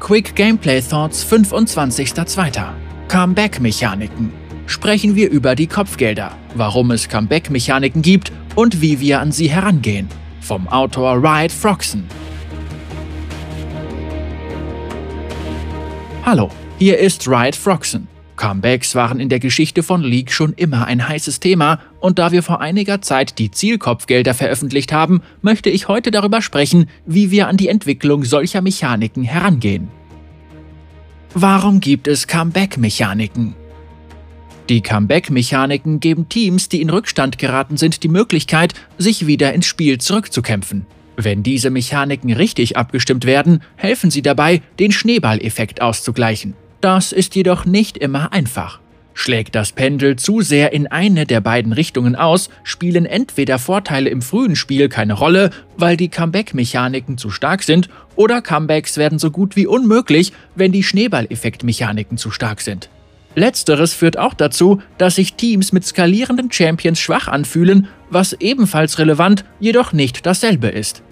Quick Gameplay Thoughts 25.02. Comeback-Mechaniken. Sprechen wir über die Kopfgelder, warum es Comeback-Mechaniken gibt und wie wir an sie herangehen. Vom Autor Riot Froxen. Hallo, hier ist Riot Froxen. Comebacks waren in der Geschichte von League schon immer ein heißes Thema und da wir vor einiger Zeit die Zielkopfgelder veröffentlicht haben, möchte ich heute darüber sprechen, wie wir an die Entwicklung solcher Mechaniken herangehen. Warum gibt es Comeback-Mechaniken? Die Comeback-Mechaniken geben Teams, die in Rückstand geraten sind, die Möglichkeit, sich wieder ins Spiel zurückzukämpfen. Wenn diese Mechaniken richtig abgestimmt werden, helfen sie dabei, den Schneeballeffekt auszugleichen. Das ist jedoch nicht immer einfach. Schlägt das Pendel zu sehr in eine der beiden Richtungen aus, spielen entweder Vorteile im frühen Spiel keine Rolle, weil die Comeback-Mechaniken zu stark sind, oder Comebacks werden so gut wie unmöglich, wenn die Schneeballeffekt-Mechaniken zu stark sind. Letzteres führt auch dazu, dass sich Teams mit skalierenden Champions schwach anfühlen, was ebenfalls relevant, jedoch nicht dasselbe ist.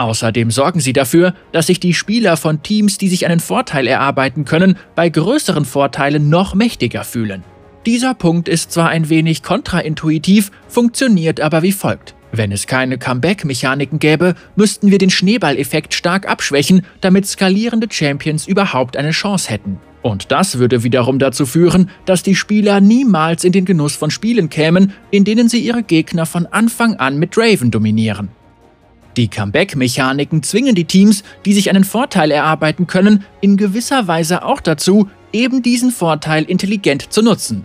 Außerdem sorgen sie dafür, dass sich die Spieler von Teams, die sich einen Vorteil erarbeiten können, bei größeren Vorteilen noch mächtiger fühlen. Dieser Punkt ist zwar ein wenig kontraintuitiv, funktioniert aber wie folgt. Wenn es keine Comeback-Mechaniken gäbe, müssten wir den Schneeballeffekt stark abschwächen, damit skalierende Champions überhaupt eine Chance hätten. Und das würde wiederum dazu führen, dass die Spieler niemals in den Genuss von Spielen kämen, in denen sie ihre Gegner von Anfang an mit Draven dominieren. Die Comeback-Mechaniken zwingen die Teams, die sich einen Vorteil erarbeiten können, in gewisser Weise auch dazu, eben diesen Vorteil intelligent zu nutzen.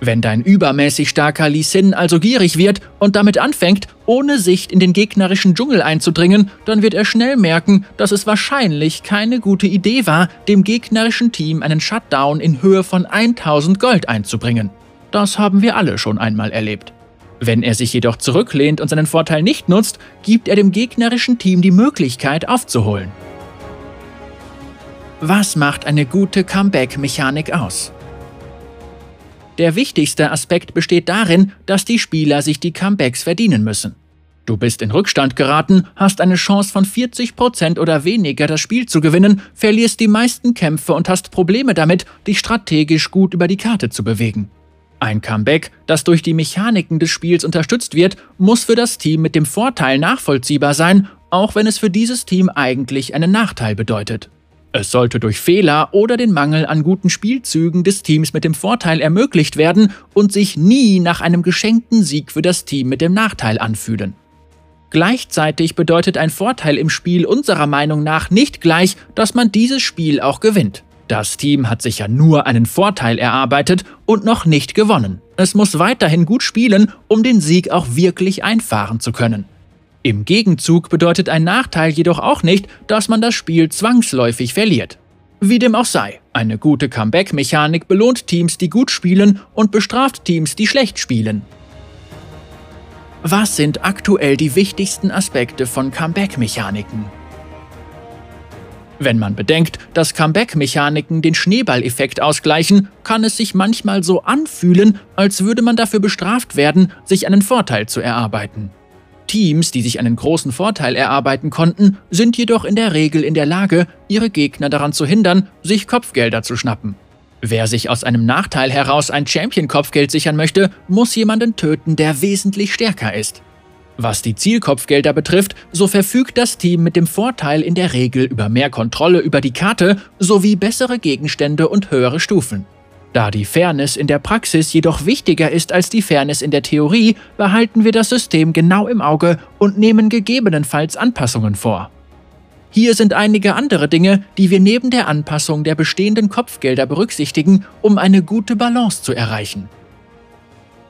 Wenn dein übermäßig starker Lee Sin also gierig wird und damit anfängt, ohne Sicht in den gegnerischen Dschungel einzudringen, dann wird er schnell merken, dass es wahrscheinlich keine gute Idee war, dem gegnerischen Team einen Shutdown in Höhe von 1000 Gold einzubringen. Das haben wir alle schon einmal erlebt. Wenn er sich jedoch zurücklehnt und seinen Vorteil nicht nutzt, gibt er dem gegnerischen Team die Möglichkeit aufzuholen. Was macht eine gute Comeback-Mechanik aus? Der wichtigste Aspekt besteht darin, dass die Spieler sich die Comebacks verdienen müssen. Du bist in Rückstand geraten, hast eine Chance von 40% oder weniger das Spiel zu gewinnen, verlierst die meisten Kämpfe und hast Probleme damit, dich strategisch gut über die Karte zu bewegen. Ein Comeback, das durch die Mechaniken des Spiels unterstützt wird, muss für das Team mit dem Vorteil nachvollziehbar sein, auch wenn es für dieses Team eigentlich einen Nachteil bedeutet. Es sollte durch Fehler oder den Mangel an guten Spielzügen des Teams mit dem Vorteil ermöglicht werden und sich nie nach einem geschenkten Sieg für das Team mit dem Nachteil anfühlen. Gleichzeitig bedeutet ein Vorteil im Spiel unserer Meinung nach nicht gleich, dass man dieses Spiel auch gewinnt. Das Team hat sich ja nur einen Vorteil erarbeitet und noch nicht gewonnen. Es muss weiterhin gut spielen, um den Sieg auch wirklich einfahren zu können. Im Gegenzug bedeutet ein Nachteil jedoch auch nicht, dass man das Spiel zwangsläufig verliert. Wie dem auch sei, eine gute Comeback-Mechanik belohnt Teams, die gut spielen und bestraft Teams, die schlecht spielen. Was sind aktuell die wichtigsten Aspekte von Comeback-Mechaniken? Wenn man bedenkt, dass Comeback-Mechaniken den Schneeballeffekt ausgleichen, kann es sich manchmal so anfühlen, als würde man dafür bestraft werden, sich einen Vorteil zu erarbeiten. Teams, die sich einen großen Vorteil erarbeiten konnten, sind jedoch in der Regel in der Lage, ihre Gegner daran zu hindern, sich Kopfgelder zu schnappen. Wer sich aus einem Nachteil heraus ein Champion-Kopfgeld sichern möchte, muss jemanden töten, der wesentlich stärker ist. Was die Zielkopfgelder betrifft, so verfügt das Team mit dem Vorteil in der Regel über mehr Kontrolle über die Karte sowie bessere Gegenstände und höhere Stufen. Da die Fairness in der Praxis jedoch wichtiger ist als die Fairness in der Theorie, behalten wir das System genau im Auge und nehmen gegebenenfalls Anpassungen vor. Hier sind einige andere Dinge, die wir neben der Anpassung der bestehenden Kopfgelder berücksichtigen, um eine gute Balance zu erreichen.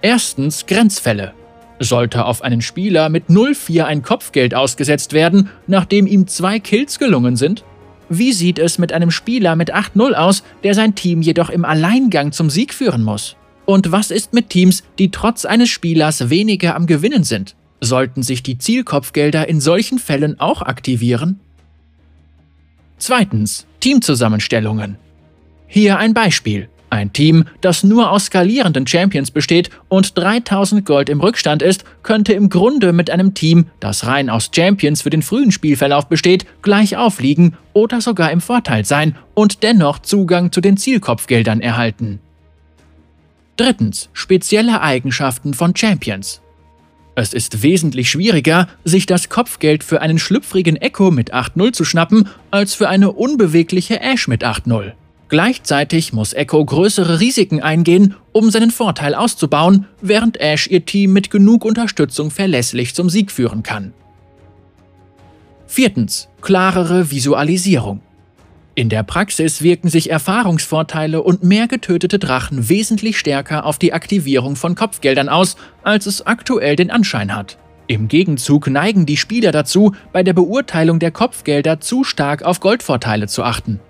Erstens Grenzfälle. Sollte auf einen Spieler mit 0-4 ein Kopfgeld ausgesetzt werden, nachdem ihm zwei Kills gelungen sind? Wie sieht es mit einem Spieler mit 8-0 aus, der sein Team jedoch im Alleingang zum Sieg führen muss? Und was ist mit Teams, die trotz eines Spielers weniger am Gewinnen sind? Sollten sich die Zielkopfgelder in solchen Fällen auch aktivieren? Zweitens. Teamzusammenstellungen. Hier ein Beispiel. Ein Team, das nur aus skalierenden Champions besteht und 3000 Gold im Rückstand ist, könnte im Grunde mit einem Team, das rein aus Champions für den frühen Spielverlauf besteht, gleich aufliegen oder sogar im Vorteil sein und dennoch Zugang zu den Zielkopfgeldern erhalten. Drittens. Spezielle Eigenschaften von Champions. Es ist wesentlich schwieriger, sich das Kopfgeld für einen schlüpfrigen Echo mit 8-0 zu schnappen, als für eine unbewegliche Ash mit 8-0. Gleichzeitig muss Echo größere Risiken eingehen, um seinen Vorteil auszubauen, während Ash ihr Team mit genug Unterstützung verlässlich zum Sieg führen kann. Viertens. Klarere Visualisierung. In der Praxis wirken sich Erfahrungsvorteile und mehr getötete Drachen wesentlich stärker auf die Aktivierung von Kopfgeldern aus, als es aktuell den Anschein hat. Im Gegenzug neigen die Spieler dazu, bei der Beurteilung der Kopfgelder zu stark auf Goldvorteile zu achten.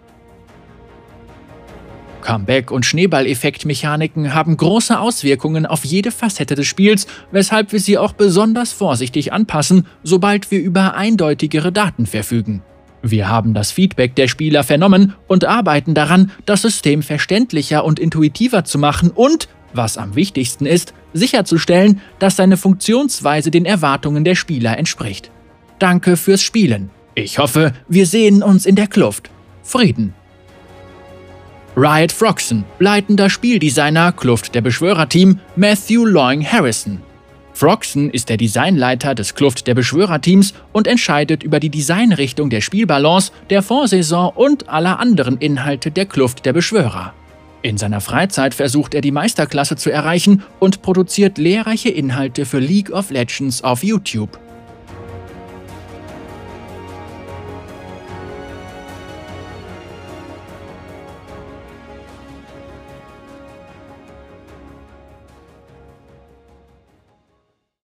Comeback- und Schneeballeffektmechaniken haben große Auswirkungen auf jede Facette des Spiels, weshalb wir sie auch besonders vorsichtig anpassen, sobald wir über eindeutigere Daten verfügen. Wir haben das Feedback der Spieler vernommen und arbeiten daran, das System verständlicher und intuitiver zu machen und, was am wichtigsten ist, sicherzustellen, dass seine Funktionsweise den Erwartungen der Spieler entspricht. Danke fürs Spielen. Ich hoffe, wir sehen uns in der Kluft. Frieden. Riot Froxen, leitender Spieldesigner Kluft der Beschwörerteam Matthew Loing Harrison. Froxen ist der Designleiter des Kluft der Beschwörerteams und entscheidet über die Designrichtung der Spielbalance, der Vorsaison und aller anderen Inhalte der Kluft der Beschwörer. In seiner Freizeit versucht er die Meisterklasse zu erreichen und produziert lehrreiche Inhalte für League of Legends auf YouTube.